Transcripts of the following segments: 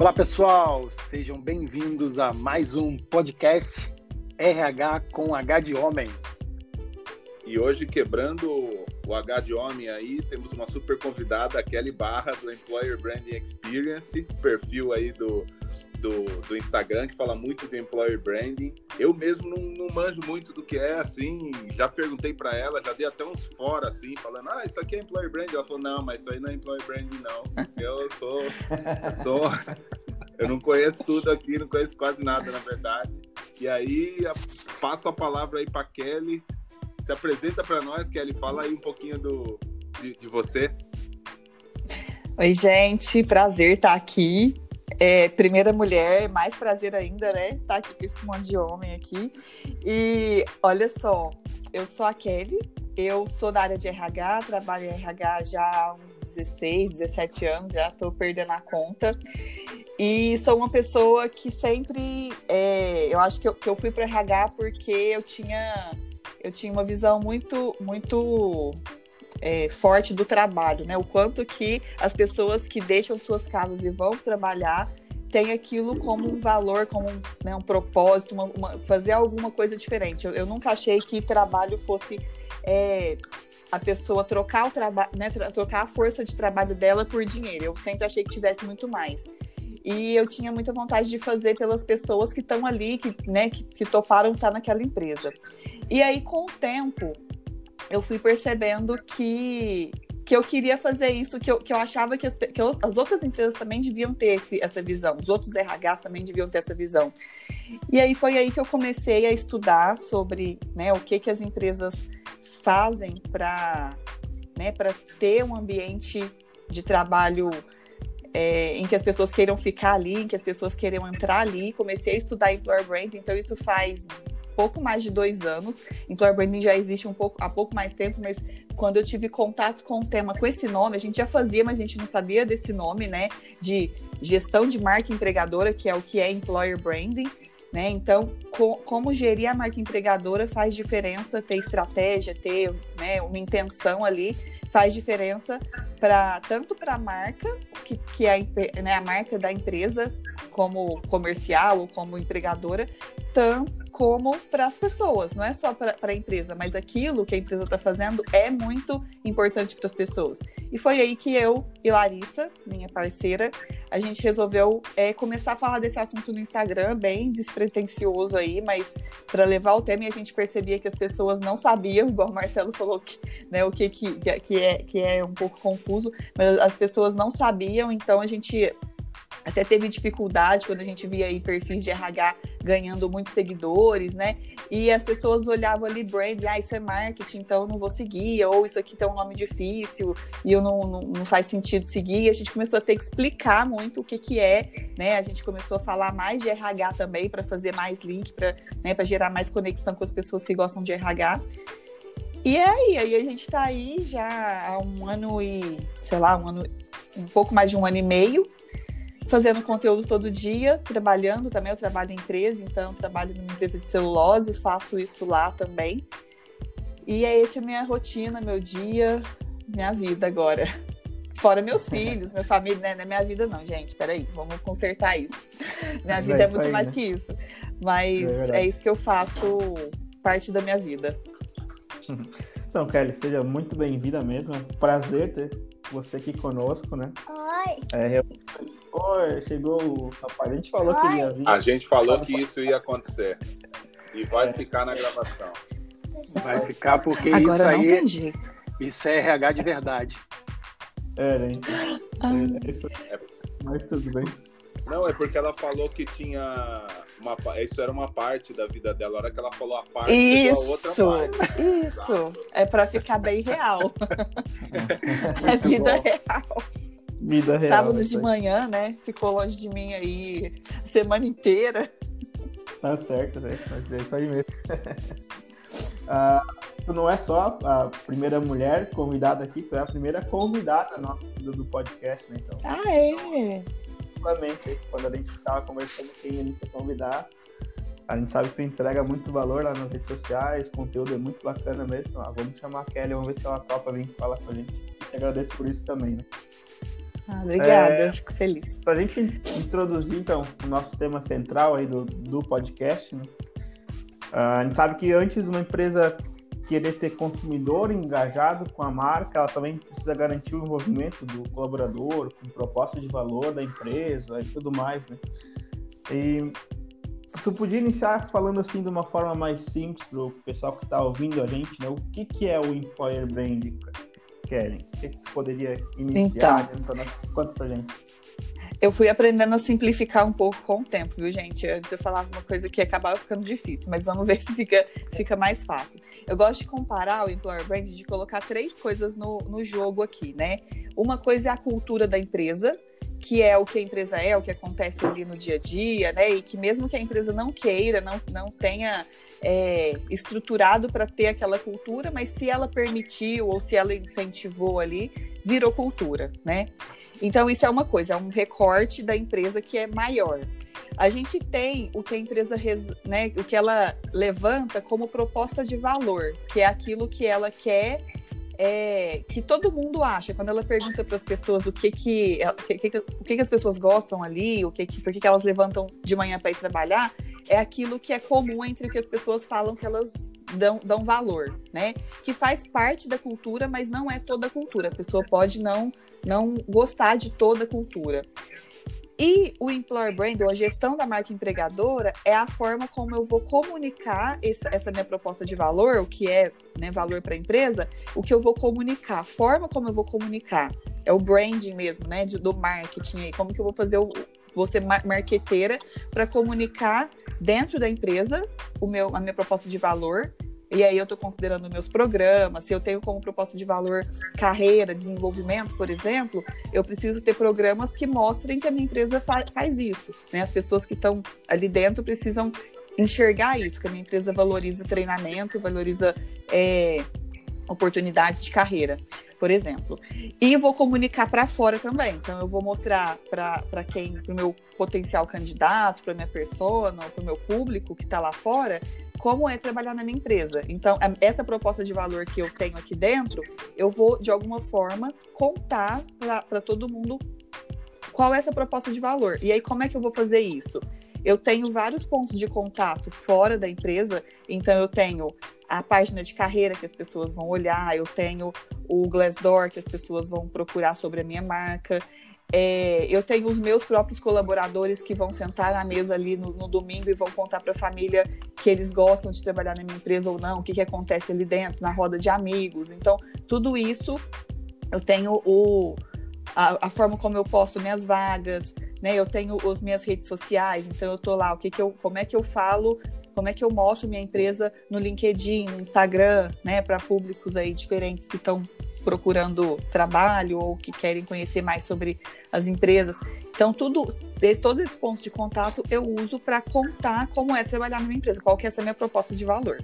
Olá pessoal, sejam bem-vindos a mais um podcast RH com H de Homem. E hoje, quebrando o H de Homem aí, temos uma super convidada, a Kelly Barra, do Employer Branding Experience, perfil aí do, do, do Instagram, que fala muito de Employer Branding. Eu mesmo não, não manjo muito do que é, assim, já perguntei para ela, já dei até uns fora, assim, falando, ah, isso aqui é Employer Branding. Ela falou, não, mas isso aí não é Employer Branding, não. Eu sou... Eu sou... Eu não conheço tudo aqui, não conheço quase nada, na verdade. E aí, passo a palavra aí para Kelly, se apresenta para nós, Kelly. Fala aí um pouquinho do, de, de, você. Oi, gente. Prazer estar aqui. É, primeira mulher, mais prazer ainda, né? Estar aqui com esse monte de homem aqui. E olha só, eu sou a Kelly, eu sou da área de RH, trabalho em RH já há uns 16, 17 anos, já estou perdendo a conta. E sou uma pessoa que sempre. É, eu acho que eu, que eu fui para RH porque eu tinha eu tinha uma visão muito, muito é, forte do trabalho, né? O quanto que as pessoas que deixam suas casas e vão trabalhar têm aquilo como um valor, como um, né, um propósito, uma, uma, fazer alguma coisa diferente. Eu, eu, nunca achei que trabalho fosse é, a pessoa trocar o trabalho, né, trocar a força de trabalho dela por dinheiro. Eu sempre achei que tivesse muito mais. E eu tinha muita vontade de fazer pelas pessoas que estão ali, que, né, que, que toparam estar naquela empresa. E aí, com o tempo, eu fui percebendo que, que eu queria fazer isso, que eu, que eu achava que as, que as outras empresas também deviam ter esse, essa visão, os outros RHs também deviam ter essa visão. E aí foi aí que eu comecei a estudar sobre né, o que, que as empresas fazem para né, ter um ambiente de trabalho é, em que as pessoas queiram ficar ali, em que as pessoas queiram entrar ali. Comecei a estudar Employer Branding, então isso faz pouco mais de dois anos. Employer Branding já existe um pouco, há pouco mais tempo, mas quando eu tive contato com o tema com esse nome, a gente já fazia, mas a gente não sabia desse nome, né? De gestão de marca empregadora, que é o que é Employer Branding. Né? Então, co como gerir a marca empregadora faz diferença, ter estratégia, ter né, uma intenção ali, faz diferença para tanto para a marca, que, que é né, a marca da empresa como comercial ou como empregadora, tanto como para as pessoas, não é só para a empresa, mas aquilo que a empresa está fazendo é muito importante para as pessoas. E foi aí que eu e Larissa, minha parceira, a gente resolveu é, começar a falar desse assunto no Instagram, bem despretensioso aí, mas para levar o tema e a gente percebia que as pessoas não sabiam, igual o Marcelo falou, que, né, o que, que, que, é, que é um pouco confuso, mas as pessoas não sabiam, então a gente até teve dificuldade quando a gente via aí perfis de RH ganhando muitos seguidores, né? E as pessoas olhavam ali brand, ah, isso é marketing, então eu não vou seguir, ou isso aqui tem um nome difícil e eu não, não, não faz sentido seguir. E a gente começou a ter que explicar muito o que, que é, né? A gente começou a falar mais de RH também para fazer mais link, para né, gerar mais conexão com as pessoas que gostam de RH. E é aí, aí a gente está aí já há um ano e, sei lá, um ano, um pouco mais de um ano e meio, fazendo conteúdo todo dia, trabalhando também. Eu trabalho em empresa, então trabalho numa empresa de celulose, faço isso lá também. E é essa a minha rotina, meu dia, minha vida agora. Fora meus filhos, minha família, né? Não é minha vida, não, gente. Peraí, vamos consertar isso. Minha vida é, é muito aí, mais né? que isso. Mas é, é isso que eu faço parte da minha vida. Então, Kelly, seja muito bem-vinda mesmo. É um prazer ter você aqui conosco, né? Oi! É, Oi, chegou o rapaz. A gente falou Oi. que ia vir. A gente falou que isso ia acontecer. E vai é. ficar na gravação. Vai ficar porque Agora isso aí. Isso é RH de verdade. É, gente. Ah. É, isso... é, mas tudo bem. Não, é porque ela falou que tinha uma, isso era uma parte da vida dela. A hora que ela falou a parte, isso, a outra parte. Isso, é para ficar bem real. é vida bom. real. Vida real. Sábado de manhã, né? Ficou longe de mim aí a semana inteira. Tá certo, né? Mas é isso aí mesmo. ah, tu não é só a primeira mulher convidada aqui, tu é a primeira convidada nossa do, do podcast, né? Então, ah, é? Então, quando a gente estava conversando quem a gente ia convidar, a gente sabe que tu entrega muito valor lá nas redes sociais, conteúdo é muito bacana mesmo. Então, ah, vamos chamar a Kelly, vamos ver se ela topa vir falar com a gente. E agradeço por isso também, né? Ah, obrigada, é, fico feliz. Para a gente introduzir, então, o nosso tema central aí do, do podcast, né? Uh, a gente sabe que antes uma empresa querer ter consumidor engajado com a marca, ela também precisa garantir o envolvimento do colaborador, com proposta de valor da empresa e tudo mais, né? E tu podia iniciar falando assim de uma forma mais simples para o pessoal que está ouvindo a gente, né? O que, que é o Employer Branding, Karen? O que, que tu poderia iniciar? Então? Conta pra gente. Eu fui aprendendo a simplificar um pouco com o tempo, viu, gente? Antes eu falava uma coisa que acabava ficando difícil, mas vamos ver se fica, fica mais fácil. Eu gosto de comparar o Employer Brand, de colocar três coisas no, no jogo aqui, né? Uma coisa é a cultura da empresa, que é o que a empresa é, o que acontece ali no dia a dia, né? E que mesmo que a empresa não queira, não, não tenha é, estruturado para ter aquela cultura, mas se ela permitiu ou se ela incentivou ali, virou cultura, né? Então, isso é uma coisa, é um recorte da empresa que é maior. A gente tem o que a empresa, né, o que ela levanta como proposta de valor, que é aquilo que ela quer é, que todo mundo acha quando ela pergunta para as pessoas o que que, o que, que, o que, que as pessoas gostam ali, o que, que por que, que elas levantam de manhã para ir trabalhar, é aquilo que é comum entre o que as pessoas falam que elas dão, dão valor, né? Que faz parte da cultura, mas não é toda a cultura. A pessoa pode não não gostar de toda a cultura. E o employer brand, ou a gestão da marca empregadora, é a forma como eu vou comunicar essa, essa minha proposta de valor, o que é né, valor para a empresa, o que eu vou comunicar, a forma como eu vou comunicar. É o branding mesmo, né? De, do marketing aí. Como que eu vou fazer o. Ser marqueteira para comunicar dentro da empresa o meu, a minha proposta de valor e aí eu estou considerando meus programas, se eu tenho como proposta de valor carreira, desenvolvimento, por exemplo, eu preciso ter programas que mostrem que a minha empresa fa faz isso. Né? As pessoas que estão ali dentro precisam enxergar isso, que a minha empresa valoriza treinamento, valoriza é, oportunidade de carreira, por exemplo. E vou comunicar para fora também. Então, eu vou mostrar para quem, para o meu potencial candidato, para minha persona, para o meu público que está lá fora, como é trabalhar na minha empresa. Então, essa proposta de valor que eu tenho aqui dentro, eu vou, de alguma forma, contar para todo mundo qual é essa proposta de valor. E aí, como é que eu vou fazer isso? Eu tenho vários pontos de contato fora da empresa, então eu tenho a página de carreira que as pessoas vão olhar, eu tenho o Glassdoor que as pessoas vão procurar sobre a minha marca, é, eu tenho os meus próprios colaboradores que vão sentar na mesa ali no, no domingo e vão contar para a família que eles gostam de trabalhar na minha empresa ou não, o que, que acontece ali dentro, na roda de amigos. Então, tudo isso eu tenho o, a, a forma como eu posto minhas vagas, né? Eu tenho as minhas redes sociais, então eu tô lá, o que, que eu, como é que eu falo como é que eu mostro minha empresa no LinkedIn, no Instagram, né, para públicos aí diferentes que estão procurando trabalho ou que querem conhecer mais sobre as empresas. Então, tudo, todos esses pontos de contato eu uso para contar como é trabalhar numa empresa, qual que é essa minha proposta de valor.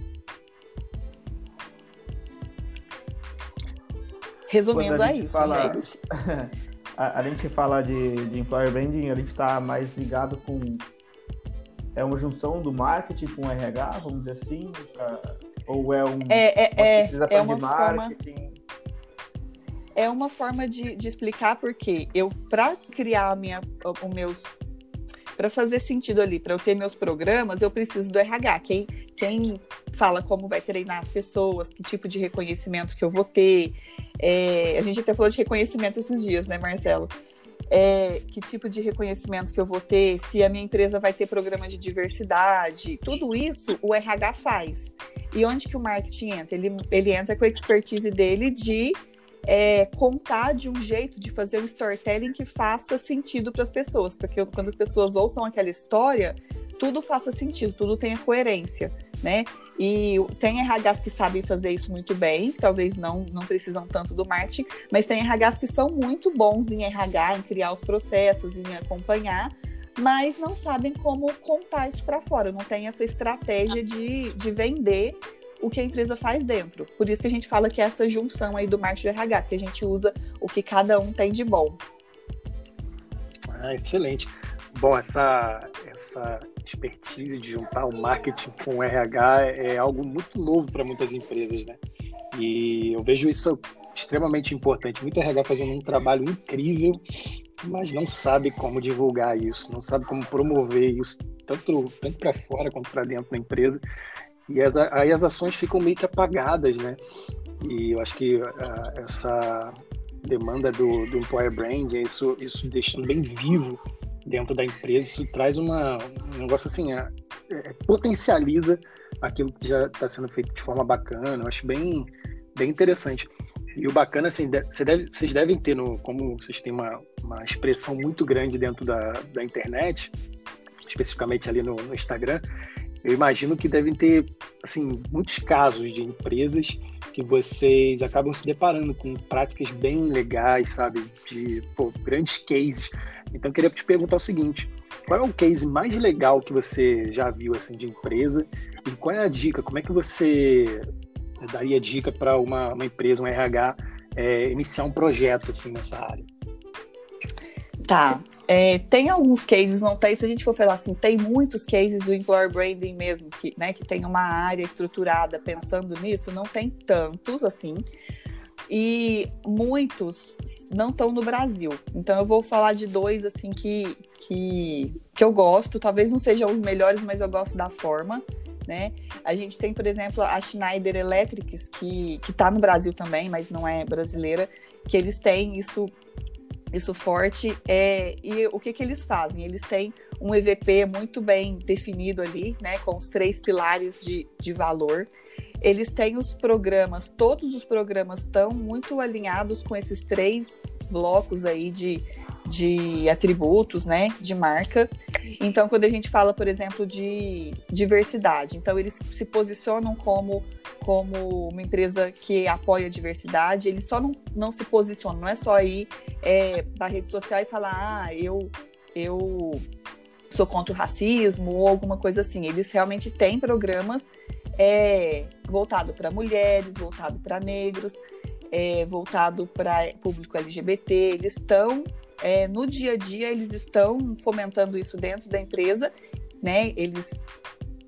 Resumindo, é isso, fala, gente. a, a, gente fala de, de employer branding, a gente está mais ligado com é uma junção do marketing com o RH, vamos dizer assim, pra, ou é um, é, é, uma é, é uma de marketing? Forma é uma forma de, de explicar porque eu, para criar minha, o meus. Para fazer sentido ali, para eu ter meus programas, eu preciso do RH. Quem, quem fala como vai treinar as pessoas, que tipo de reconhecimento que eu vou ter. É, a gente até falou de reconhecimento esses dias, né, Marcelo? É, que tipo de reconhecimento que eu vou ter, se a minha empresa vai ter programa de diversidade, tudo isso o RH faz. E onde que o marketing entra? Ele, ele entra com a expertise dele de é, contar de um jeito de fazer um storytelling que faça sentido para as pessoas, porque quando as pessoas ouçam aquela história, tudo faça sentido, tudo tenha coerência, né? E tem RHs que sabem fazer isso muito bem, talvez não, não precisam tanto do marketing, mas tem RHs que são muito bons em RH, em criar os processos, em acompanhar, mas não sabem como contar isso para fora, não tem essa estratégia de, de vender o que a empresa faz dentro. Por isso que a gente fala que é essa junção aí do marketing de RH, que a gente usa o que cada um tem de bom. Ah, excelente. Bom, essa, essa expertise de juntar o marketing com o RH é algo muito novo para muitas empresas, né? E eu vejo isso extremamente importante. Muito RH fazendo um trabalho incrível, mas não sabe como divulgar isso, não sabe como promover isso, tanto, tanto para fora quanto para dentro da empresa. E as, aí as ações ficam meio que apagadas, né? E eu acho que uh, essa demanda do, do employer brand, isso, isso deixando bem vivo dentro da empresa, isso traz uma, um negócio assim, é, é, potencializa aquilo que já está sendo feito de forma bacana. Eu acho bem, bem interessante. E o bacana, assim, você deve, vocês devem ter, no, como vocês têm uma, uma expressão muito grande dentro da, da internet, especificamente ali no, no Instagram, eu imagino que devem ter, assim, muitos casos de empresas que vocês acabam se deparando com práticas bem legais, sabe? De pô, grandes cases. Então, eu queria te perguntar o seguinte: qual é o case mais legal que você já viu assim de empresa e qual é a dica? Como é que você daria dica para uma, uma, empresa, um RH, é, iniciar um projeto assim nessa área? Tá. É, tem alguns cases, não tem, se a gente for falar assim, tem muitos cases do employer branding mesmo, que, né, que tem uma área estruturada pensando nisso, não tem tantos assim. E muitos não estão no Brasil. Então eu vou falar de dois assim que, que, que eu gosto, talvez não sejam os melhores, mas eu gosto da forma. Né? A gente tem, por exemplo, a Schneider Electrics, que está no Brasil também, mas não é brasileira, que eles têm isso isso forte. É, e o que, que eles fazem? Eles têm um EVP muito bem definido ali, né, com os três pilares de, de valor. Eles têm os programas, todos os programas estão muito alinhados com esses três blocos aí de, de atributos, né, de marca. Então, quando a gente fala, por exemplo, de diversidade, então eles se posicionam como como uma empresa que apoia a diversidade, eles só não, não se posicionam, não é só ir é, para rede social e falar, ah, eu, eu sou contra o racismo ou alguma coisa assim. Eles realmente têm programas é, voltado para mulheres, voltado para negros, é, voltado para público LGBT. Eles estão é, no dia a dia eles estão fomentando isso dentro da empresa, né? Eles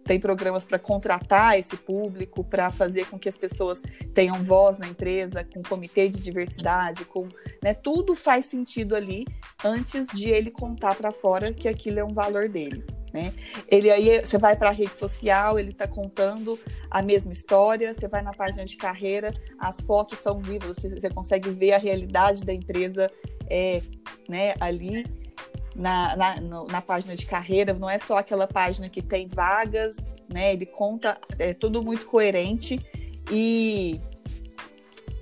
têm programas para contratar esse público, para fazer com que as pessoas tenham voz na empresa, com comitê de diversidade, com, né? Tudo faz sentido ali antes de ele contar para fora que aquilo é um valor dele. Né? Ele aí você vai para a rede social, ele está contando a mesma história. Você vai na página de carreira, as fotos são vivas, você, você consegue ver a realidade da empresa é, né, ali na, na, na, página de carreira, não é só aquela página que tem vagas, né? Ele conta, é tudo muito coerente e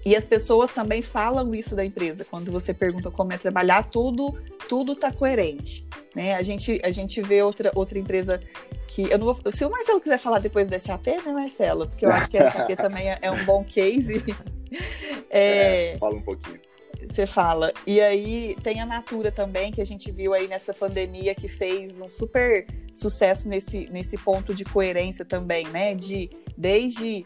e as pessoas também falam isso da empresa. Quando você pergunta como é trabalhar, tudo tudo está coerente, né? A gente a gente vê outra outra empresa que eu não vou, se o Marcelo quiser falar depois da SAP, né, Marcelo? Porque eu acho que a SAP também é, é, um bom case. É, é, fala um pouquinho. Você fala. E aí tem a Natura também, que a gente viu aí nessa pandemia, que fez um super sucesso nesse, nesse ponto de coerência também, né? De desde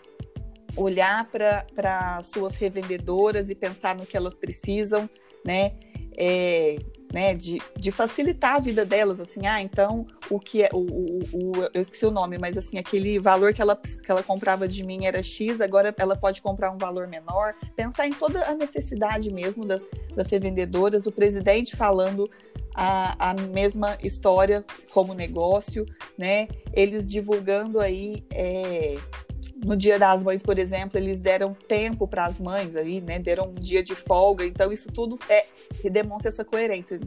olhar para suas revendedoras e pensar no que elas precisam, né? É, né, de, de facilitar a vida delas, assim, ah, então o que é, o, o, o, eu esqueci o nome, mas assim, aquele valor que ela, que ela comprava de mim era X, agora ela pode comprar um valor menor, pensar em toda a necessidade mesmo das, das revendedoras, o presidente falando a, a mesma história como negócio, né, eles divulgando aí é, no Dia das Mães, por exemplo, eles deram tempo para as mães aí, né? Deram um dia de folga. Então, isso tudo é demonstra essa coerência.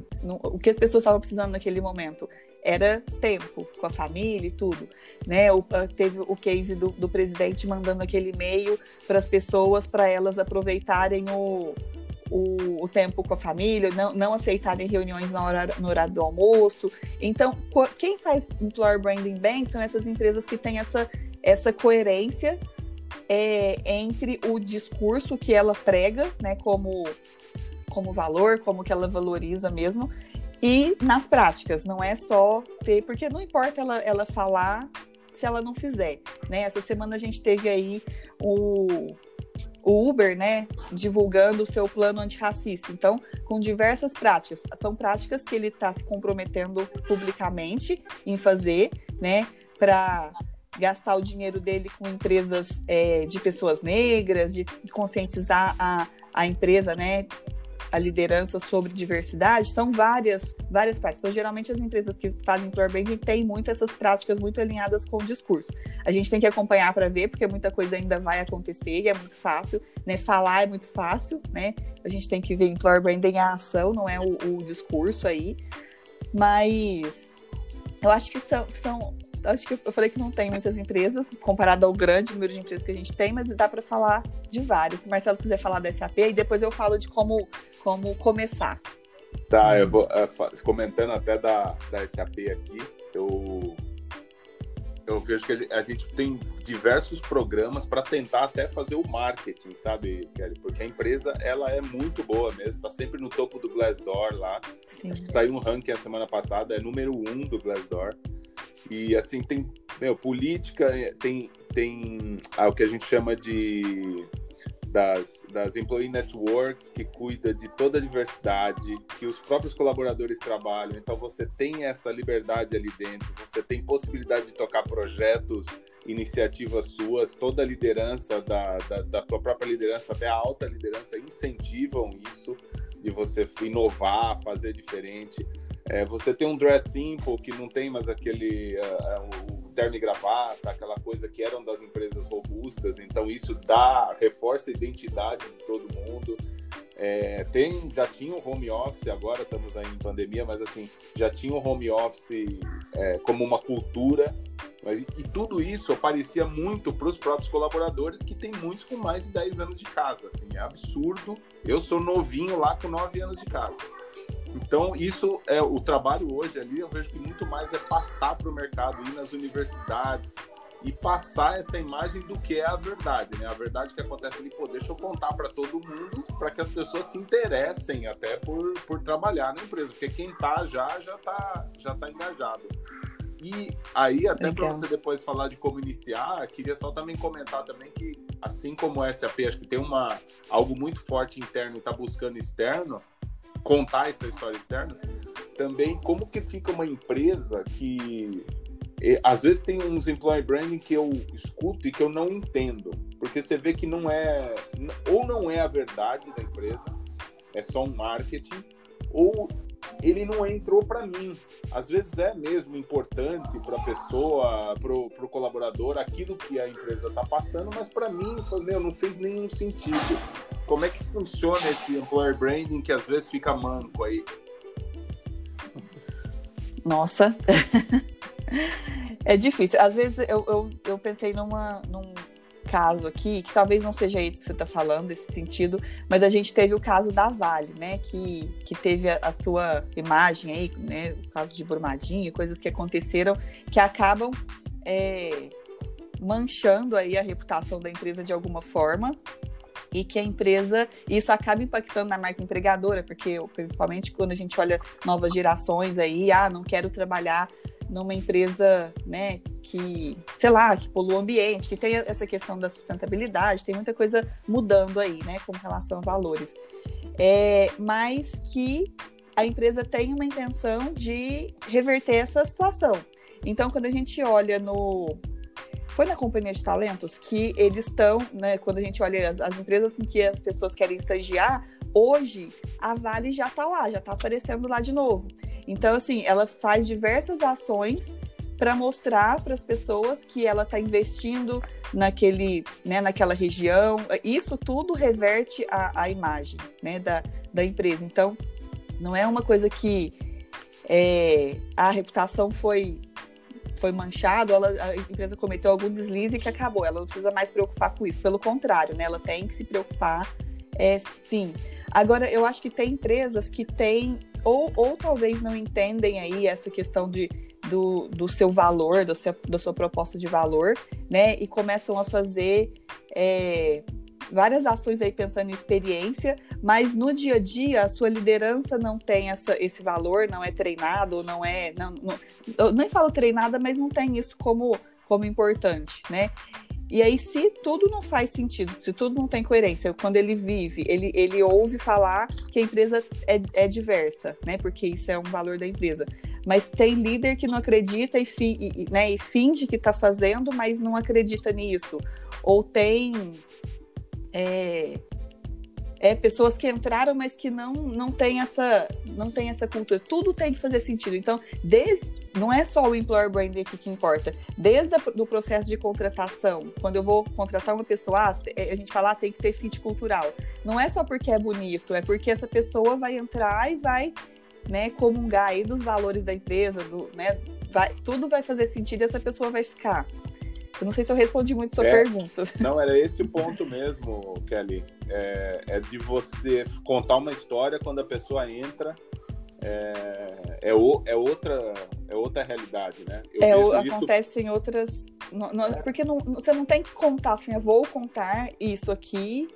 o que as pessoas estavam precisando naquele momento era tempo com a família e tudo, né? O, teve o case do, do presidente mandando aquele e-mail para as pessoas para elas aproveitarem o, o, o, tempo com a família, não, não aceitarem reuniões na hora, no horário do almoço. Então, quem faz employer branding bem são essas empresas que têm essa essa coerência é, entre o discurso que ela prega, né, como, como valor, como que ela valoriza mesmo, e nas práticas, não é só ter, porque não importa ela, ela falar se ela não fizer, né? Essa semana a gente teve aí o, o Uber, né, divulgando o seu plano antirracista. Então, com diversas práticas, são práticas que ele está se comprometendo publicamente em fazer, né, para gastar o dinheiro dele com empresas é, de pessoas negras, de conscientizar a, a empresa, né, a liderança sobre diversidade, estão várias, várias partes. Então, geralmente, as empresas que fazem employer branding têm muito essas práticas muito alinhadas com o discurso. A gente tem que acompanhar para ver, porque muita coisa ainda vai acontecer e é muito fácil, né? Falar é muito fácil, né? A gente tem que ver employer branding a ação, não é o, o discurso aí. Mas eu acho que são, são acho que eu falei que não tem muitas empresas, comparado ao grande número de empresas que a gente tem, mas dá para falar de várias. Se o Marcelo quiser falar da SAP, e depois eu falo de como, como começar. Tá, eu vou uh, comentando até da, da SAP aqui, eu eu vejo que a gente tem diversos programas para tentar até fazer o marketing, sabe, Kelly? Porque a empresa, ela é muito boa mesmo, está sempre no topo do Glassdoor lá. Sim. Saiu um ranking a semana passada, é número um do Glassdoor. E assim, tem meu, política, tem, tem ah, o que a gente chama de das, das employee networks que cuida de toda a diversidade, que os próprios colaboradores trabalham. Então você tem essa liberdade ali dentro, você tem possibilidade de tocar projetos, iniciativas suas, toda a liderança da, da, da tua própria liderança, até a alta liderança incentivam isso, de você inovar, fazer diferente. É, você tem um dress simple que não tem mais aquele uh, o terno e gravata, aquela coisa que eram das empresas robustas. Então isso dá reforça a identidade de todo mundo. É, tem, já tinha o home office, agora estamos aí em pandemia, mas assim, já tinha o home office é, como uma cultura. Mas, e tudo isso aparecia muito para os próprios colaboradores, que tem muitos com mais de 10 anos de casa. Assim, é absurdo. Eu sou novinho lá com 9 anos de casa. Então, isso é o trabalho hoje ali, eu vejo que muito mais é passar para o mercado, ir nas universidades e passar essa imagem do que é a verdade, né? A verdade que acontece ali, pô, deixa eu contar para todo mundo, para que as pessoas se interessem até por, por trabalhar na empresa, porque quem tá já já tá já tá engajado. E aí, até para você depois falar de como iniciar, queria só também comentar também que, assim como o SAP, acho que tem uma, algo muito forte interno e está buscando externo, contar essa história externa, também como que fica uma empresa que às vezes tem uns employee branding que eu escuto e que eu não entendo, porque você vê que não é ou não é a verdade da empresa, é só um marketing, ou ele não entrou para mim. Às vezes é mesmo importante para a pessoa, para o colaborador, aquilo que a empresa está passando, mas para mim, meu, não fez nenhum sentido. Como é que funciona esse employer branding que às vezes fica manco aí? Nossa, é difícil. Às vezes eu, eu, eu pensei numa, num caso aqui, que talvez não seja isso que você está falando, esse sentido, mas a gente teve o caso da Vale, né? Que, que teve a, a sua imagem aí, né? O caso de Brumadinho, coisas que aconteceram que acabam é, manchando aí a reputação da empresa de alguma forma e que a empresa, isso acaba impactando na marca empregadora, porque principalmente quando a gente olha novas gerações aí, ah, não quero trabalhar numa empresa, né, que, sei lá, que polua o ambiente, que tem essa questão da sustentabilidade, tem muita coisa mudando aí, né, com relação a valores. É, mas que a empresa tem uma intenção de reverter essa situação. Então, quando a gente olha no, foi na companhia de talentos que eles estão, né? Quando a gente olha as, as, empresas em que as pessoas querem estagiar, hoje a Vale já está lá, já está aparecendo lá de novo. Então, assim, ela faz diversas ações para mostrar para as pessoas que ela está investindo naquele, né, naquela região. Isso tudo reverte a, a imagem né, da, da empresa. Então, não é uma coisa que é, a reputação foi foi manchado, ela, a empresa cometeu algum deslize que acabou. Ela não precisa mais preocupar com isso. Pelo contrário, né? Ela tem que se preocupar, é, sim. Agora, eu acho que tem empresas que têm, ou, ou talvez não entendem aí essa questão de, do, do seu valor, do seu, da sua proposta de valor, né? E começam a fazer. É, várias ações aí pensando em experiência, mas no dia a dia a sua liderança não tem essa, esse valor, não é treinado, não é. Não, não, eu nem falo treinada, mas não tem isso como, como importante, né? E aí, se tudo não faz sentido, se tudo não tem coerência, quando ele vive, ele, ele ouve falar que a empresa é, é diversa, né? Porque isso é um valor da empresa. Mas tem líder que não acredita e, fi, e, né, e finge que está fazendo, mas não acredita nisso. Ou tem é, é pessoas que entraram, mas que não não tem essa não tem essa cultura. Tudo tem que fazer sentido. Então, desde não é só o employer branding aqui que importa. Desde o processo de contratação, quando eu vou contratar uma pessoa, ah, é, a gente fala ah, tem que ter fit cultural. Não é só porque é bonito, é porque essa pessoa vai entrar e vai né, comungar aí dos valores da empresa, do, né, vai, tudo vai fazer sentido e essa pessoa vai ficar. Eu não sei se eu respondi muito sua é, pergunta. Não, era esse o ponto mesmo, Kelly. É, é, de você contar uma história quando a pessoa entra. É, é, o, é, outra, é outra realidade, né? Eu é, acontece isso... em outras. É. Porque não, você não tem que contar assim, eu vou contar isso aqui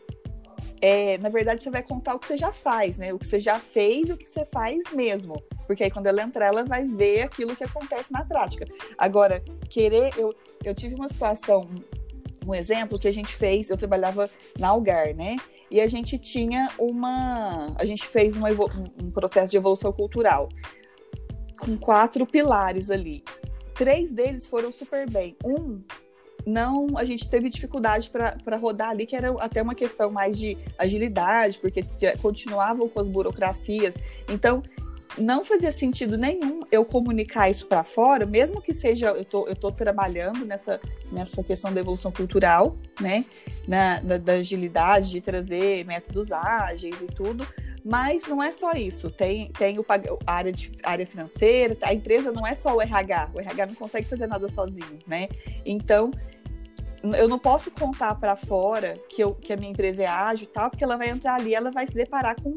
é, na verdade, você vai contar o que você já faz, né? O que você já fez e o que você faz mesmo. Porque aí quando ela entrar, ela vai ver aquilo que acontece na prática. Agora, querer. Eu, eu tive uma situação, um exemplo que a gente fez, eu trabalhava na Algar, né? E a gente tinha uma. A gente fez uma, um processo de evolução cultural com quatro pilares ali. Três deles foram super bem. Um não a gente teve dificuldade para rodar ali, que era até uma questão mais de agilidade, porque continuavam com as burocracias. Então, não fazia sentido nenhum eu comunicar isso para fora, mesmo que seja eu tô, eu tô trabalhando nessa, nessa questão da evolução cultural, né, na, da, da agilidade de trazer métodos ágeis e tudo, mas não é só isso. Tem, tem o, a área, de, área financeira, a empresa não é só o RH. O RH não consegue fazer nada sozinho, né? Então, eu não posso contar para fora que, eu, que a minha empresa é ágil e tal, porque ela vai entrar ali, ela vai se deparar com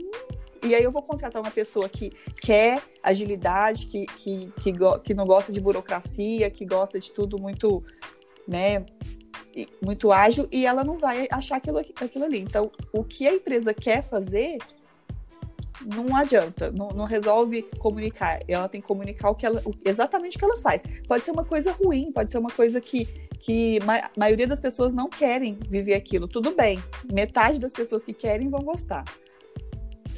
e aí eu vou contratar uma pessoa que quer agilidade, que, que, que, que, não gosta de burocracia, que gosta de tudo muito, né, muito ágil, e ela não vai achar aquilo, aquilo ali. Então, o que a empresa quer fazer não adianta, não, não, resolve comunicar. Ela tem que comunicar o que ela, exatamente o que ela faz. Pode ser uma coisa ruim, pode ser uma coisa que, que a maioria das pessoas não querem viver aquilo. Tudo bem, metade das pessoas que querem vão gostar.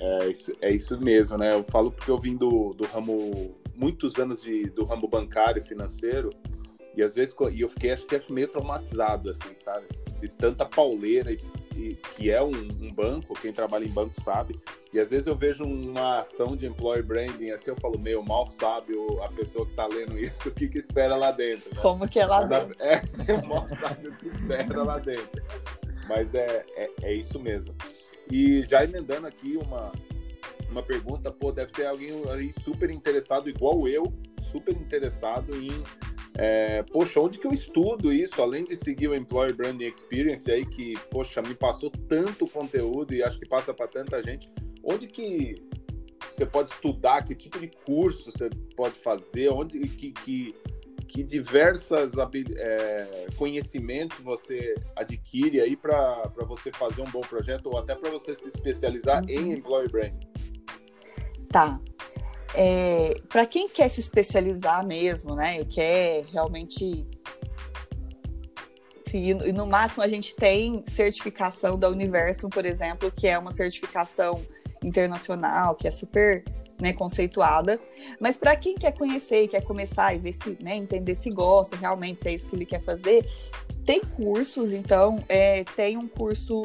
É isso, é isso mesmo, né? Eu falo porque eu vim do, do ramo, muitos anos de, do ramo bancário financeiro, e às vezes e eu fiquei, acho que é meio traumatizado, assim, sabe? De tanta pauleira, e, e que é um, um, banco, quem trabalha em banco sabe. E às vezes eu vejo uma ação de employer branding, assim, eu falo, meu, mal sabe a pessoa que tá lendo isso, o que que espera lá dentro. Né? Como que é lá dentro. É, mal sabe o que espera lá dentro. Mas é, é, é isso mesmo. E já emendando aqui uma, uma pergunta, pô, deve ter alguém aí super interessado, igual eu, super interessado em é, poxa, onde que eu estudo isso? Além de seguir o Employer Branding Experience aí, que, poxa, me passou tanto conteúdo e acho que passa para tanta gente, onde que você pode estudar? Que tipo de curso você pode fazer? Onde que, que, que diversas é, conhecimentos você adquire aí para você fazer um bom projeto ou até para você se especializar uhum. em Employer Branding? Tá. É, para quem quer se especializar mesmo, né, quer realmente e no máximo a gente tem certificação da Universo, por exemplo, que é uma certificação internacional, que é super né, conceituada. Mas para quem quer conhecer quer começar e ver se, né, entender se gosta realmente, se é isso que ele quer fazer, tem cursos, então, é, tem um curso.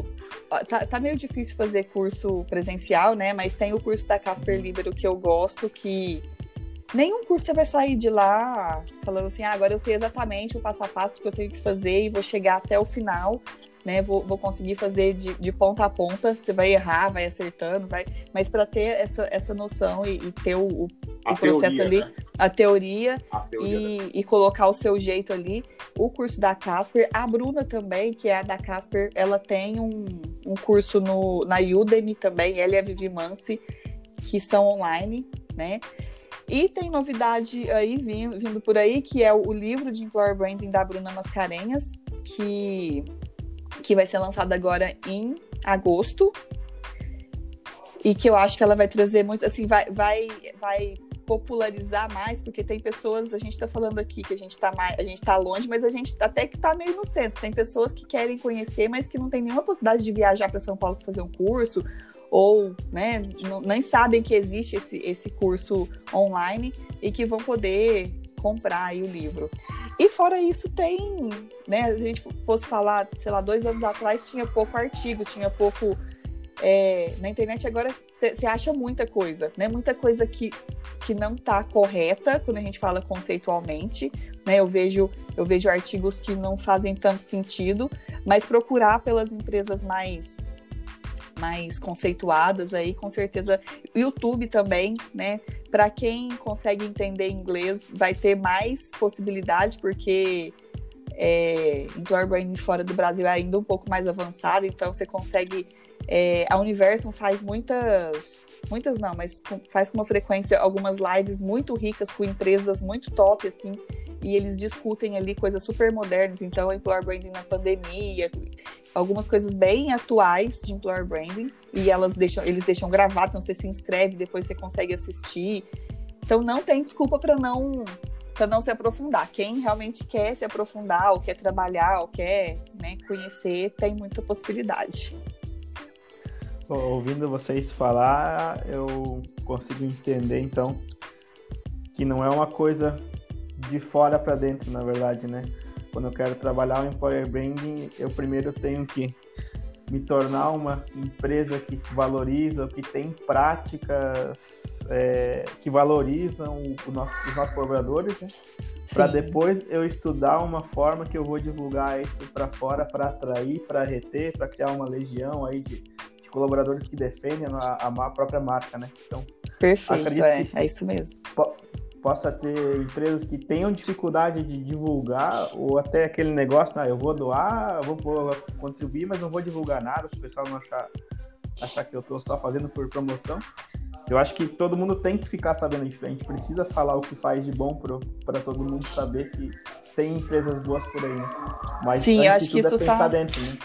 Tá, tá, meio difícil fazer curso presencial, né? Mas tem o curso da Casper Libero que eu gosto, que nenhum curso você vai sair de lá falando assim, ah, agora eu sei exatamente o passo a passo que eu tenho que fazer e vou chegar até o final né? Vou, vou conseguir fazer de, de, ponta a ponta. Você vai errar, vai acertando, vai. Mas para ter essa, essa noção e, e ter o, o, o processo teoria, ali, né? a teoria, a teoria e, né? e, colocar o seu jeito ali, o curso da Casper, a Bruna também, que é a da Casper, ela tem um, um curso no, na Udemy também, ela e a Vivi Mansi, que são online, né? E tem novidade aí vindo, vindo por aí, que é o, o livro de Employer Branding da Bruna Mascarenhas, que que vai ser lançada agora em agosto. E que eu acho que ela vai trazer muito, assim, vai, vai, vai popularizar mais, porque tem pessoas, a gente está falando aqui que a gente está mais, a gente tá longe, mas a gente até que está meio no centro. Tem pessoas que querem conhecer, mas que não tem nenhuma possibilidade de viajar para São Paulo para fazer um curso, ou né, não, nem sabem que existe esse, esse curso online e que vão poder comprar aí o livro. E fora isso, tem, né? Se a gente fosse falar, sei lá, dois anos atrás tinha pouco artigo, tinha pouco é, na internet agora você acha muita coisa, né? Muita coisa que, que não está correta quando a gente fala conceitualmente, né? Eu vejo, eu vejo artigos que não fazem tanto sentido, mas procurar pelas empresas mais mais conceituadas aí, com certeza. YouTube também, né? Para quem consegue entender inglês, vai ter mais possibilidade, porque é, employer branding fora do Brasil é ainda um pouco mais avançado, então você consegue é, a Universum faz muitas, muitas não, mas faz com uma frequência algumas lives muito ricas com empresas muito top, assim, e eles discutem ali coisas super modernas, então employer branding na pandemia, algumas coisas bem atuais de employer branding, e elas deixam, eles deixam gravado, então você se inscreve, depois você consegue assistir. Então não tem desculpa para não para não se aprofundar. Quem realmente quer se aprofundar, ou quer trabalhar, ou quer né, conhecer, tem muita possibilidade ouvindo vocês falar, eu consigo entender então que não é uma coisa de fora para dentro, na verdade, né? Quando eu quero trabalhar o employer branding, eu primeiro tenho que me tornar uma empresa que valoriza, que tem práticas é, que valorizam nosso, os nossos colaboradores, né? para depois eu estudar uma forma que eu vou divulgar isso para fora para atrair, para reter, para criar uma legião aí de colaboradores que defendem a, a própria marca, né? Então, Perfeito, é, é isso mesmo. Po possa ter empresas que tenham dificuldade de divulgar, ou até aquele negócio, ah, eu vou doar, eu vou, vou contribuir, mas não vou divulgar nada, para o pessoal não achar, achar que eu estou só fazendo por promoção. Eu acho que todo mundo tem que ficar sabendo. A gente precisa falar o que faz de bom para todo mundo saber que tem empresas boas por aí, né? Mas Sim, acho que isso é tá... dentro, né?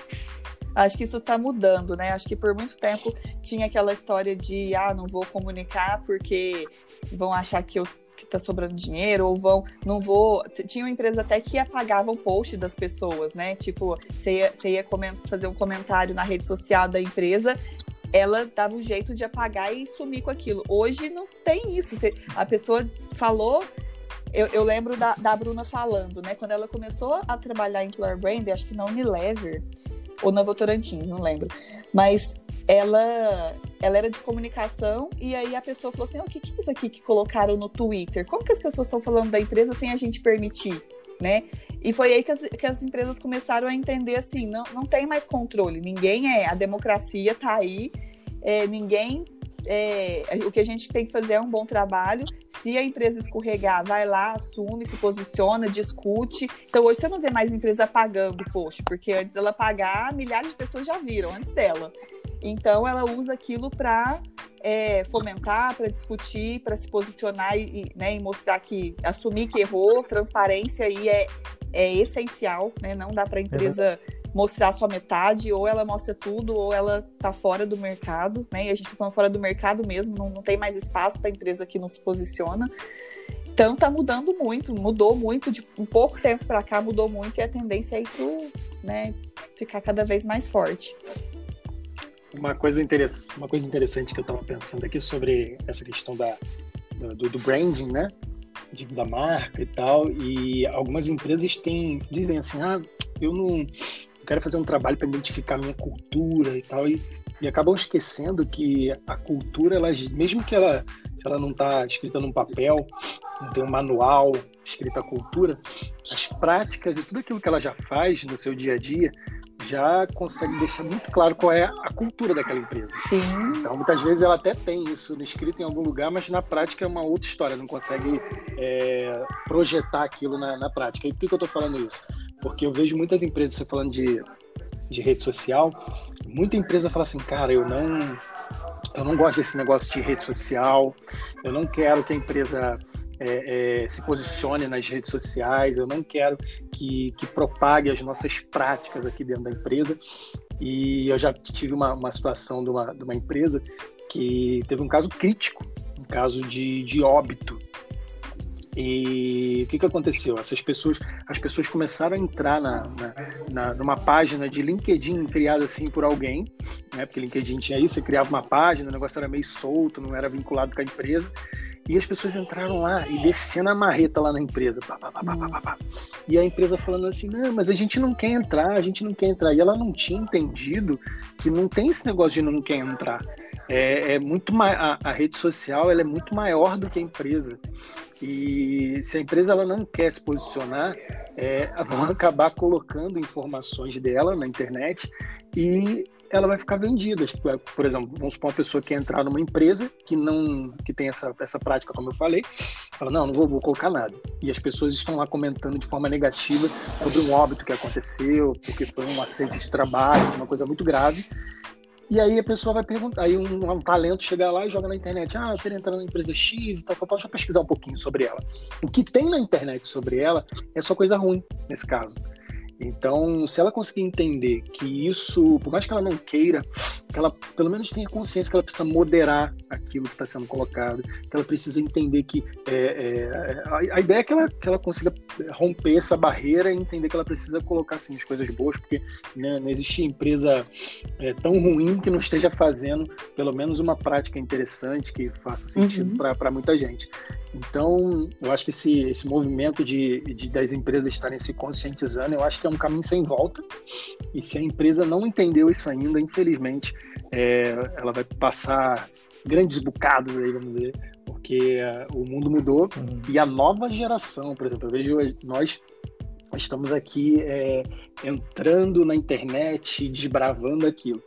Acho que isso está mudando, né? Acho que por muito tempo tinha aquela história de ah, não vou comunicar porque vão achar que eu que tá sobrando dinheiro, ou vão, não vou. Tinha uma empresa até que apagava o post das pessoas, né? Tipo, você ia, você ia fazer um comentário na rede social da empresa, ela dava um jeito de apagar e sumir com aquilo. Hoje não tem isso. A pessoa falou. Eu, eu lembro da, da Bruna falando, né? Quando ela começou a trabalhar em employer brand, acho que na Unilever, ou na Votorantim, não lembro. Mas ela ela era de comunicação e aí a pessoa falou assim: oh, o que, que é isso aqui que colocaram no Twitter? Como que as pessoas estão falando da empresa sem a gente permitir? Né? E foi aí que as, que as empresas começaram a entender assim: não, não tem mais controle, ninguém é, a democracia está aí, é, ninguém é, o que a gente tem que fazer é um bom trabalho. Se a empresa escorregar, vai lá, assume, se posiciona, discute. Então hoje você não vê mais empresa pagando, poxa, porque antes dela pagar, milhares de pessoas já viram antes dela. Então ela usa aquilo para é, fomentar, para discutir, para se posicionar e, né, e mostrar que assumir que errou, transparência aí é, é essencial, né? Não dá para a empresa uhum mostrar só metade, ou ela mostra tudo, ou ela tá fora do mercado, né? E a gente tá falando fora do mercado mesmo, não, não tem mais espaço para empresa que não se posiciona. Então tá mudando muito, mudou muito, de um pouco tempo para cá mudou muito, e a tendência é isso, né, ficar cada vez mais forte. Uma coisa, interessante, uma coisa interessante que eu estava pensando aqui sobre essa questão da, do, do branding, né? De, da marca e tal, e algumas empresas têm, dizem assim, ah, eu não, quero fazer um trabalho para identificar minha cultura e tal, e, e acabam esquecendo que a cultura, ela, mesmo que ela, ela não está escrita num papel, não tem um manual escrita a cultura, as práticas e tudo aquilo que ela já faz no seu dia a dia já consegue deixar muito claro qual é a cultura daquela empresa. Sim. Então, muitas vezes ela até tem isso escrito em algum lugar, mas na prática é uma outra história, não consegue é, projetar aquilo na, na prática. E por que, que eu estou falando isso? Porque eu vejo muitas empresas, você falando de, de rede social, muita empresa fala assim, cara, eu não, eu não gosto desse negócio de rede social, eu não quero que a empresa é, é, se posicione nas redes sociais, eu não quero que, que propague as nossas práticas aqui dentro da empresa. E eu já tive uma, uma situação de uma, de uma empresa que teve um caso crítico, um caso de, de óbito e o que, que aconteceu? Essas pessoas, as pessoas começaram a entrar na, na, na, numa página de LinkedIn criada assim por alguém, né? Porque LinkedIn tinha isso, você criava uma página, o negócio era meio solto, não era vinculado com a empresa. E as pessoas entraram lá e descendo a marreta lá na empresa. Pá, pá, pá, e a empresa falando assim: não, mas a gente não quer entrar, a gente não quer entrar. E ela não tinha entendido que não tem esse negócio de não quer entrar. É, é muito a, a rede social ela é muito maior do que a empresa. E se a empresa ela não quer se posicionar, é, vão acabar colocando informações dela na internet e ela vai ficar vendida. Tipo, é, por exemplo, vamos supor uma pessoa que entrar numa empresa que não que tem essa, essa prática, como eu falei, fala, não, não vou, vou colocar nada. E as pessoas estão lá comentando de forma negativa sobre um óbito que aconteceu, porque foi um acidente de trabalho, uma coisa muito grave. E aí a pessoa vai perguntar, aí um, um, talento chega lá e joga na internet, ah, eu quero entrar na empresa X e tal, tal, tal, deixa eu pesquisar um pouquinho sobre ela. O que tem na internet sobre ela é só coisa ruim, nesse caso. Então, se ela conseguir entender que isso, por mais que ela não queira, que ela pelo menos tenha consciência que ela precisa moderar aquilo que está sendo colocado, que ela precisa entender que é, é, a, a, ideia é que ela, que ela consiga romper essa barreira e entender que ela precisa colocar assim, as coisas boas, porque né, não existe empresa é, tão ruim que não esteja fazendo pelo menos uma prática interessante que faça sentido uhum. para muita gente. Então, eu acho que esse, esse movimento de, de das empresas estarem se conscientizando, eu acho que é um caminho sem volta. E se a empresa não entendeu isso ainda, infelizmente, é, ela vai passar grandes bocados aí, vamos dizer, porque uh, o mundo mudou uhum. e a nova geração, por exemplo, eu vejo nós estamos aqui é, entrando na internet, desbravando aquilo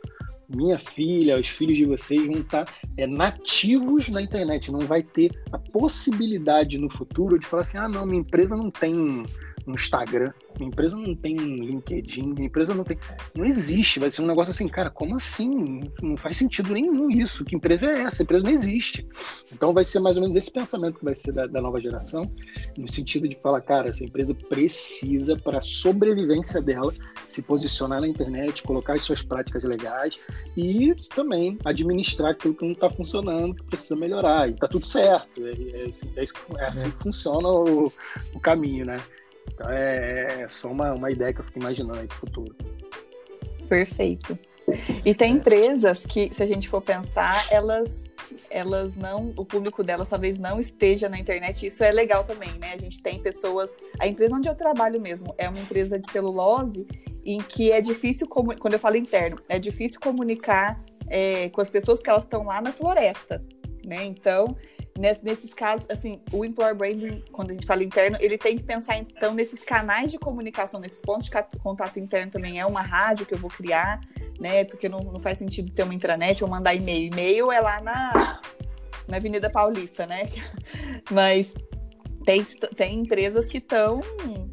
minha filha, os filhos de vocês vão estar é, nativos na internet, não vai ter a possibilidade no futuro de falar assim, ah não, minha empresa não tem um Instagram, minha empresa não tem um LinkedIn, minha empresa não tem. Não existe, vai ser um negócio assim, cara, como assim? Não faz sentido nenhum isso. Que empresa é essa? A empresa não existe. Então vai ser mais ou menos esse pensamento que vai ser da, da nova geração, no sentido de falar, cara, essa empresa precisa, para a sobrevivência dela, se posicionar na internet, colocar as suas práticas legais e também administrar aquilo que não está funcionando, que precisa melhorar. E tá tudo certo. É, é, é, é assim que funciona o, o caminho, né? Então é, é só uma, uma ideia que eu fico imaginando aí pro futuro. Perfeito. E tem empresas que, se a gente for pensar, elas elas não, o público delas talvez não esteja na internet. Isso é legal também, né? A gente tem pessoas, a empresa onde eu trabalho mesmo é uma empresa de celulose em que é difícil, quando eu falo interno, é difícil comunicar é, com as pessoas porque elas estão lá na floresta, né? Então nesses casos, assim, o employer branding, quando a gente fala interno, ele tem que pensar então nesses canais de comunicação, nesses pontos de contato interno também é uma rádio que eu vou criar, né? Porque não, não faz sentido ter uma intranet ou mandar e-mail. E-mail é lá na, na Avenida Paulista, né? Mas tem, tem empresas que estão,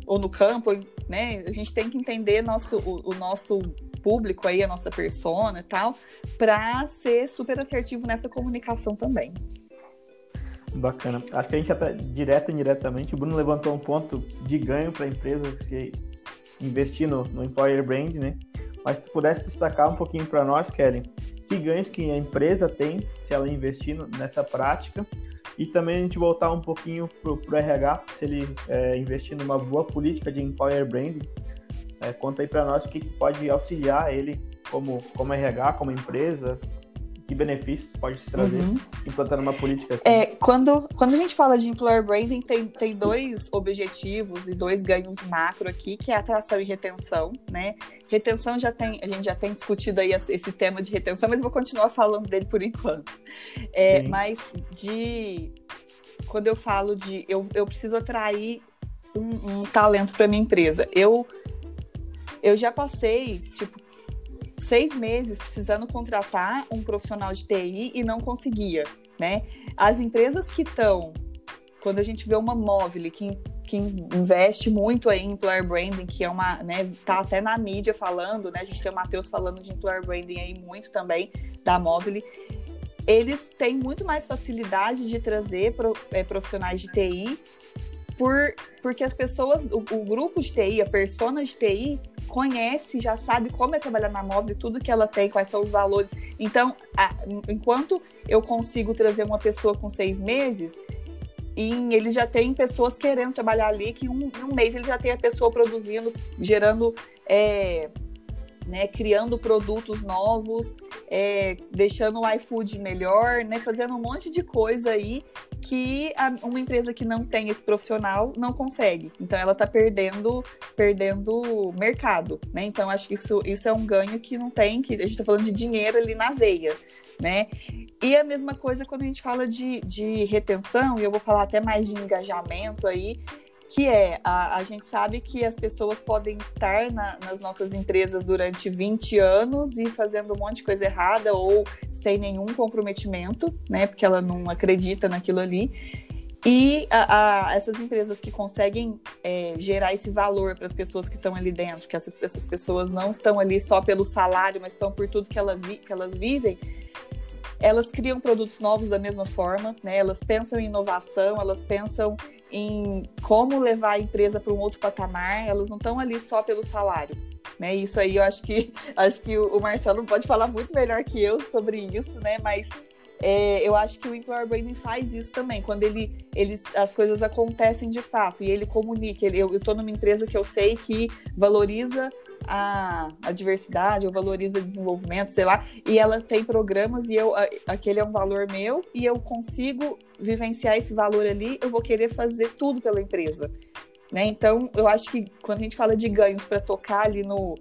ou no campo, né? A gente tem que entender nosso, o, o nosso público aí, a nossa persona e tal, para ser super assertivo nessa comunicação também. Bacana. Acho que a gente até direto e indiretamente, o Bruno levantou um ponto de ganho para a empresa se investir no, no employer brand, né? Mas se pudesse destacar um pouquinho para nós, Kellen, que ganhos que a empresa tem se ela investir nessa prática e também a gente voltar um pouquinho para o RH, se ele é, investir numa boa política de employer branding, é, conta aí para nós o que, que pode auxiliar ele como, como RH, como empresa, que benefícios pode se trazer uhum. implantando uma política assim? É, quando, quando a gente fala de employer branding, tem, tem dois objetivos e dois ganhos macro aqui, que é atração e retenção, né? Retenção já tem, a gente já tem discutido aí esse tema de retenção, mas vou continuar falando dele por enquanto. É, mas de quando eu falo de eu, eu preciso atrair um, um talento para minha empresa, eu eu já passei, tipo, seis meses precisando contratar um profissional de TI e não conseguia, né? As empresas que estão, quando a gente vê uma móvel que, que investe muito aí em employer branding, que é uma, né, tá até na mídia falando, né? A gente tem o Matheus falando de employer branding aí muito também da móvel. Eles têm muito mais facilidade de trazer é, profissionais de TI por, porque as pessoas, o, o, grupo de TI, a persona de TI, conhece, já sabe como é trabalhar na móvel, tudo que ela tem, quais são os valores. Então, a, enquanto eu consigo trazer uma pessoa com seis meses, em, ele já tem pessoas querendo trabalhar ali, que em um, um, mês ele já tem a pessoa produzindo, gerando é, né, criando produtos novos, é, deixando o iFood melhor, né, fazendo um monte de coisa aí que a, uma empresa que não tem esse profissional não consegue. Então ela está perdendo, perdendo mercado, né? Então acho que isso, isso é um ganho que não tem, que a gente está falando de dinheiro ali na veia, né? E a mesma coisa quando a gente fala de, de retenção, e eu vou falar até mais de engajamento aí, que é a, a gente sabe que as pessoas podem estar na, nas nossas empresas durante 20 anos e fazendo um monte de coisa errada ou sem nenhum comprometimento, né? Porque ela não acredita naquilo ali. E a, a, essas empresas que conseguem é, gerar esse valor para as pessoas que estão ali dentro, que essas, essas, pessoas não estão ali só pelo salário, mas estão por tudo que, ela vi, que elas vivem, elas criam produtos novos da mesma forma, né? Elas pensam em inovação, elas pensam em como levar a empresa para um outro patamar, elas não estão ali só pelo salário. Né? Isso aí eu acho que acho que o Marcelo pode falar muito melhor que eu sobre isso, né? Mas é, eu acho que o employer branding faz isso também, quando ele, ele as coisas acontecem de fato e ele comunica. Ele, eu estou numa empresa que eu sei que valoriza a, a diversidade, ou valoriza desenvolvimento, sei lá, e ela tem programas e eu aquele é um valor meu e eu consigo vivenciar esse valor ali, eu vou querer fazer tudo pela empresa. Né? Então, eu acho que quando a gente fala de ganhos para tocar ali no,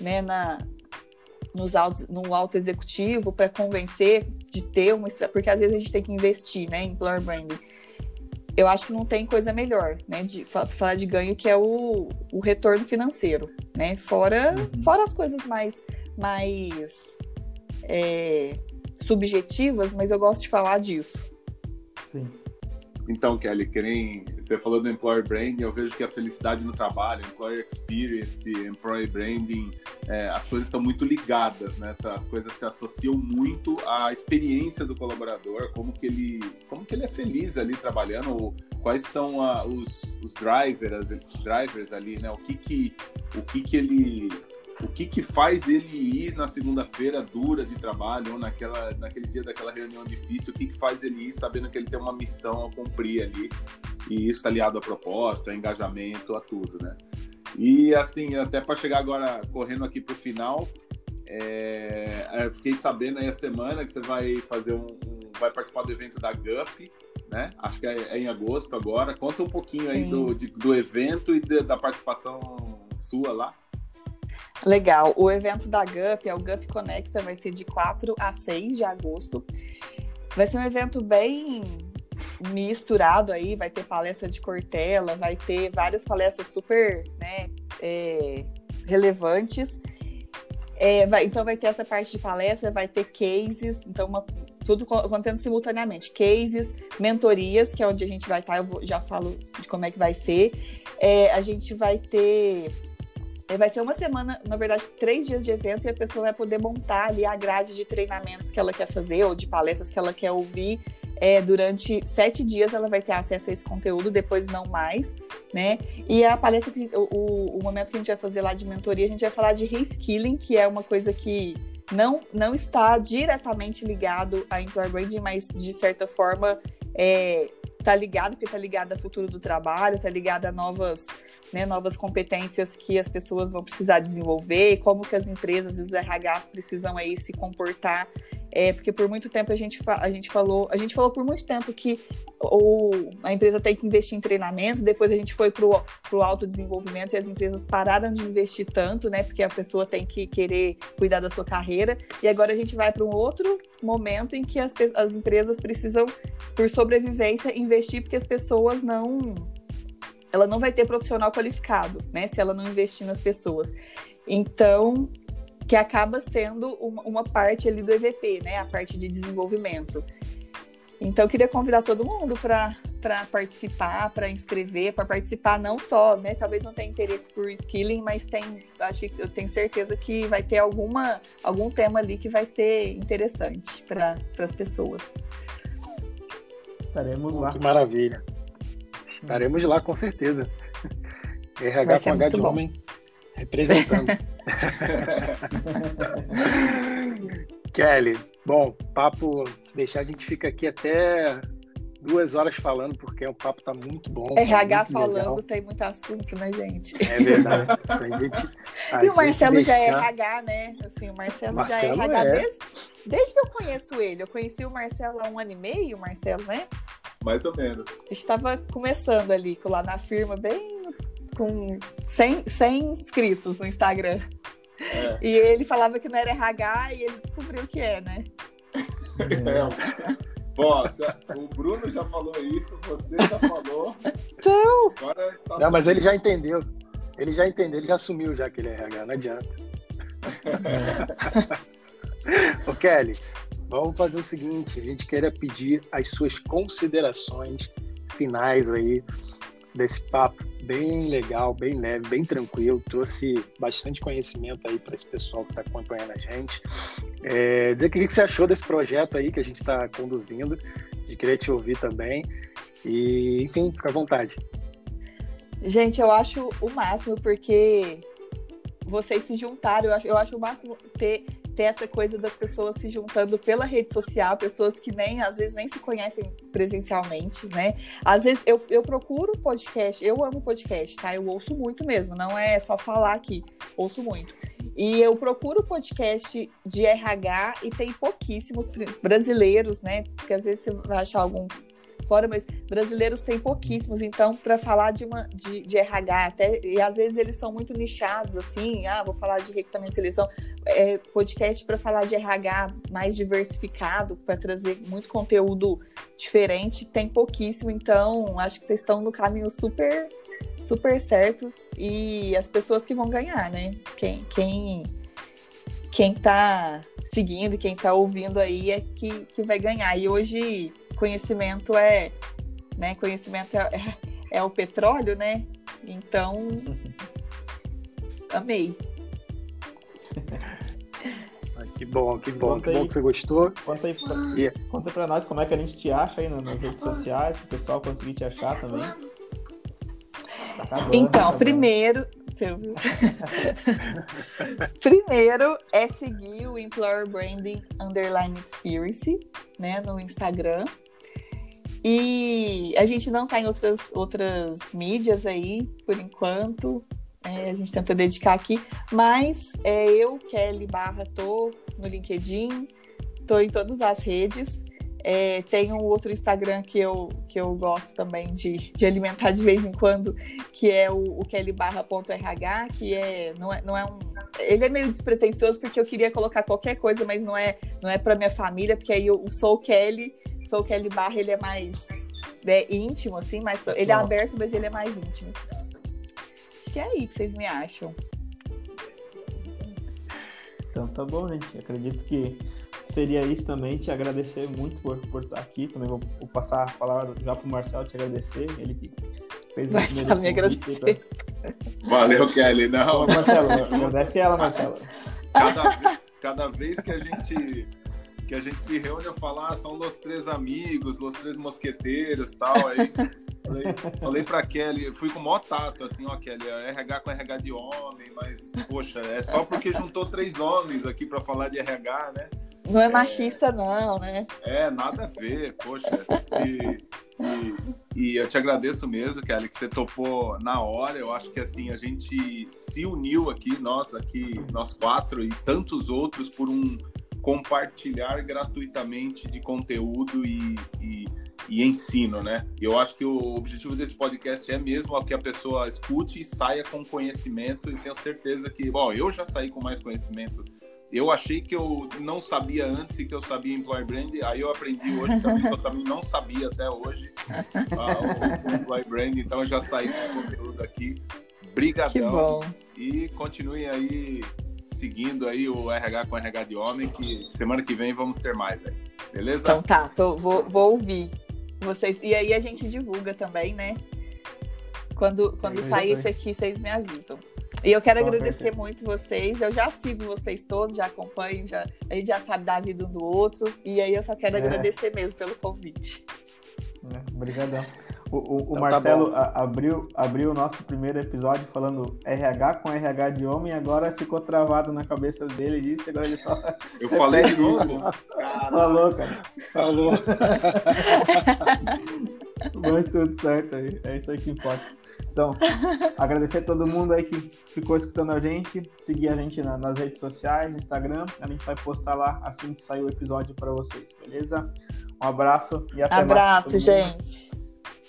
né, na, nos autos, no alto executivo, para convencer de ter uma porque às vezes a gente tem que investir né, em employer branding eu acho que não tem coisa melhor, né, de falar de ganho que é o, o retorno financeiro, né, fora, uhum. fora as coisas mais, mais é, subjetivas, mas eu gosto de falar disso. Sim. Então, Kelly, que nem você falou do employer branding, eu vejo que a felicidade no trabalho, employer experience, employer branding, é, as coisas estão muito ligadas, né? Tá, as coisas se associam muito à experiência do colaborador, como que ele, como que ele é feliz ali trabalhando, quais são a, os, os drivers, drivers ali, né? O que que, o que que ele o que, que faz ele ir na segunda-feira dura de trabalho ou naquela, naquele dia daquela reunião difícil, o que, que faz ele ir sabendo que ele tem uma missão a cumprir ali e isso está aliado à proposta, a engajamento, a tudo, né? E assim, até para chegar agora correndo aqui para o final, é, eu fiquei sabendo aí a semana que você vai fazer um, um vai participar do evento da GUP, né? Acho que é, é em agosto agora. Conta um pouquinho Sim. aí do, de, do evento e de, da participação sua lá. Legal. O evento da GUP é o GUP Conecta, vai ser de 4 a 6 de agosto. Vai ser um evento bem misturado aí, vai ter palestra de Cortella, vai ter várias palestras super né, é, relevantes. É, vai, então vai ter essa parte de palestra, vai ter cases, então uma, tudo acontecendo simultaneamente. Cases, mentorias, que é onde a gente vai estar, eu vou, já falo de como é que vai ser. É, a gente vai ter é, vai ser uma semana, na verdade, três dias de evento e a pessoa vai poder montar ali a grade de treinamentos que ela quer fazer ou de palestras que ela quer ouvir. É, durante sete dias ela vai ter acesso a esse conteúdo, depois não mais, né? E a palestra, que, o, o momento que a gente vai fazer lá de mentoria, a gente vai falar de reskilling, que é uma coisa que não, não está diretamente ligado a employer branding, mas de certa forma é, tá ligado, porque tá ligado ao futuro do trabalho, tá ligado a novas, né, novas competências que as pessoas vão precisar desenvolver, como que as empresas e os RHs precisam aí se comportar é, porque por muito tempo a gente, a gente falou, a gente falou por muito tempo que ou a empresa tem que investir em treinamento, depois a gente foi para o autodesenvolvimento e as empresas pararam de investir tanto, né? Porque a pessoa tem que querer cuidar da sua carreira. E agora a gente vai para um outro momento em que as, as empresas precisam, por sobrevivência, investir porque as pessoas não ela não vai ter profissional qualificado, né? Se ela não investir nas pessoas. Então, que acaba sendo uma, uma, parte ali do EVP, né? A parte de desenvolvimento. Então, eu queria convidar todo mundo para participar, para inscrever, para participar não só, né? Talvez não tenha interesse por skilling, mas tem, acho eu tenho certeza que vai ter alguma, algum tema ali que vai ser interessante para as pessoas. Estaremos lá. Que maravilha. Estaremos lá com certeza. RH com H de bom. homem representando. Kelly, bom, papo, se deixar a gente fica aqui até duas horas falando, porque o papo tá muito bom. RH tá falando legal. tem muito assunto, né, gente? É verdade. A gente, a e o Marcelo gente já é deixar- RH, né? Assim, o Marcelo, Marcelo já é RH é. desde, desde que eu conheço ele. Eu conheci o Marcelo há um ano e meio, o Marcelo, né? Mais ou menos. Estava começando ali, lá na firma, bem com 100, 100 inscritos no Instagram. É. E ele falava que não era RH e ele descobriu que é, né? É. Bom, o Bruno já falou isso, você já falou. Então, Agora tá Não, mas ele já entendeu. Ele já entendeu, ele já assumiu já que ele é RH, não adianta. Ô Kelly, vamos fazer o seguinte, a gente queria pedir as suas considerações finais aí desse papo bem legal, bem leve, bem tranquilo, trouxe bastante conhecimento aí para esse pessoal que está acompanhando a gente. É, dizer que o que você achou desse projeto aí que a gente está conduzindo, de querer te ouvir também. E, enfim, fica à vontade. gente, eu acho o máximo, porque vocês se juntaram. Eu acho, eu acho o máximo ter, ter essa coisa das pessoas se juntando pela rede social, pessoas que nem, às vezes, nem se conhecem presencialmente, né? Às vezes eu, eu procuro podcast, eu amo podcast, tá? Eu ouço muito mesmo, não é só falar aqui, ouço muito. E eu procuro podcast de RH e tem pouquíssimos brasileiros, né? Porque às vezes você vai achar algum fora, mas brasileiros tem pouquíssimos. Então, para falar de uma de, de RH, até e às vezes eles são muito nichados, assim. Ah, vou falar de recrutamento e seleção. É, podcast para falar de RH mais diversificado, para trazer muito conteúdo diferente, tem pouquíssimo. Então, acho que vocês estão no caminho super super certo e as pessoas que vão ganhar, né? Quem quem quem tá seguindo, quem tá ouvindo aí é que, que vai ganhar. E hoje conhecimento é, né? Conhecimento é, é, é o petróleo, né? Então, amei. Ah, Que bom, que bom, Conta que bom aí. que você gostou. Conta aí pra, E- conta pra nós como é que a gente te acha aí nas redes sociais, se o pessoal conseguir te achar também. Tá acabando, tá Então, acabando. primeiro, você ouviu? primeiro é seguir o Employer Branding Underline Experience, né, no Instagram. E a gente não tá em outras, outras mídias aí, por enquanto. É, a gente tenta dedicar aqui, mas é, eu, Kelly Barra, tô no LinkedIn, tô em todas as redes. É, tem um outro Instagram que eu, que eu gosto também de, de alimentar de vez em quando, que é o, o kellybarra.rh, que é não, é não é um. Ele é meio despretensioso porque eu queria colocar qualquer coisa, mas não é, não é para minha família, porque aí o Sou Kelly, Sou Kelly Barra, ele é mais né, íntimo, assim, mais, pra- ele é aberto, mas ele é mais íntimo. Acho que é aí que vocês me acham. Então tá bom, gente. Acredito que seria isso também. Te agradecer muito por, por estar aqui. Também vou, vou passar a palavra já pro Marcelo te agradecer. Ele que fez o só me convite aí agradecer. Valeu, Kelly. pra- Não, Ô, Marcelo, agradece ela, Marcelo. cada, cada vez que a gente que a gente se reúne, eu falo, ah, são os três amigos, os três mosqueteiros tal. Aí falei, falei pra Kelly, fui com o maior tato, assim, ó, Kelly, é RH com RH de homem, mas, poxa, é só porque juntou três homens aqui pra falar de RH, né? Não é machista, não, né? É, nada a ver, poxa. E, e, e eu te agradeço mesmo, Kelly, que você topou na hora. Eu acho que assim, a gente se uniu aqui, nós aqui, nós quatro e tantos outros, por um compartilhar gratuitamente de conteúdo e, e, e ensino, né? Eu acho que o objetivo desse podcast é mesmo que a pessoa escute e saia com conhecimento e tenho certeza que, bom, eu já saí com mais conhecimento eu achei que eu não sabia antes e que eu sabia Employer Brand, aí eu aprendi hoje também, que eu também não sabia até hoje ah, o, o Employer Brand, então eu já saí com conteúdo aqui. Brigadão. E continuem aí seguindo aí o RH com RH de Homem, que semana que vem vamos ter mais, velho. Beleza? Então tá, tô- vou, vou ouvir vocês. E aí a gente divulga também, né? Quando, quando É, sair isso aqui, vocês me avisam. E eu quero Com agradecer certeza. muito muito vocês. Eu já sigo vocês todos, já acompanho, já, a gente já sabe da vida um do outro. E aí eu só quero É. agradecer mesmo pelo convite. É, Obrigadão. O, o, o Então tá Marcelo a- abriu, abriu o nosso primeiro episódio falando RH com RH de homem, agora ficou travado na cabeça dele disso, agora ele só Eu falei de novo? Falou, cara. Falou. Mas tudo certo aí. É isso aí que importa. Então, agradecer a todo mundo aí que ficou escutando a gente. Seguir a gente na- nas redes sociais, no Instagram. A gente vai postar lá assim que sair o episódio para vocês, beleza? Um abraço e até mais. Abraço, todo mundo. gente.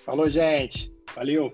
Falou, gente. Valeu.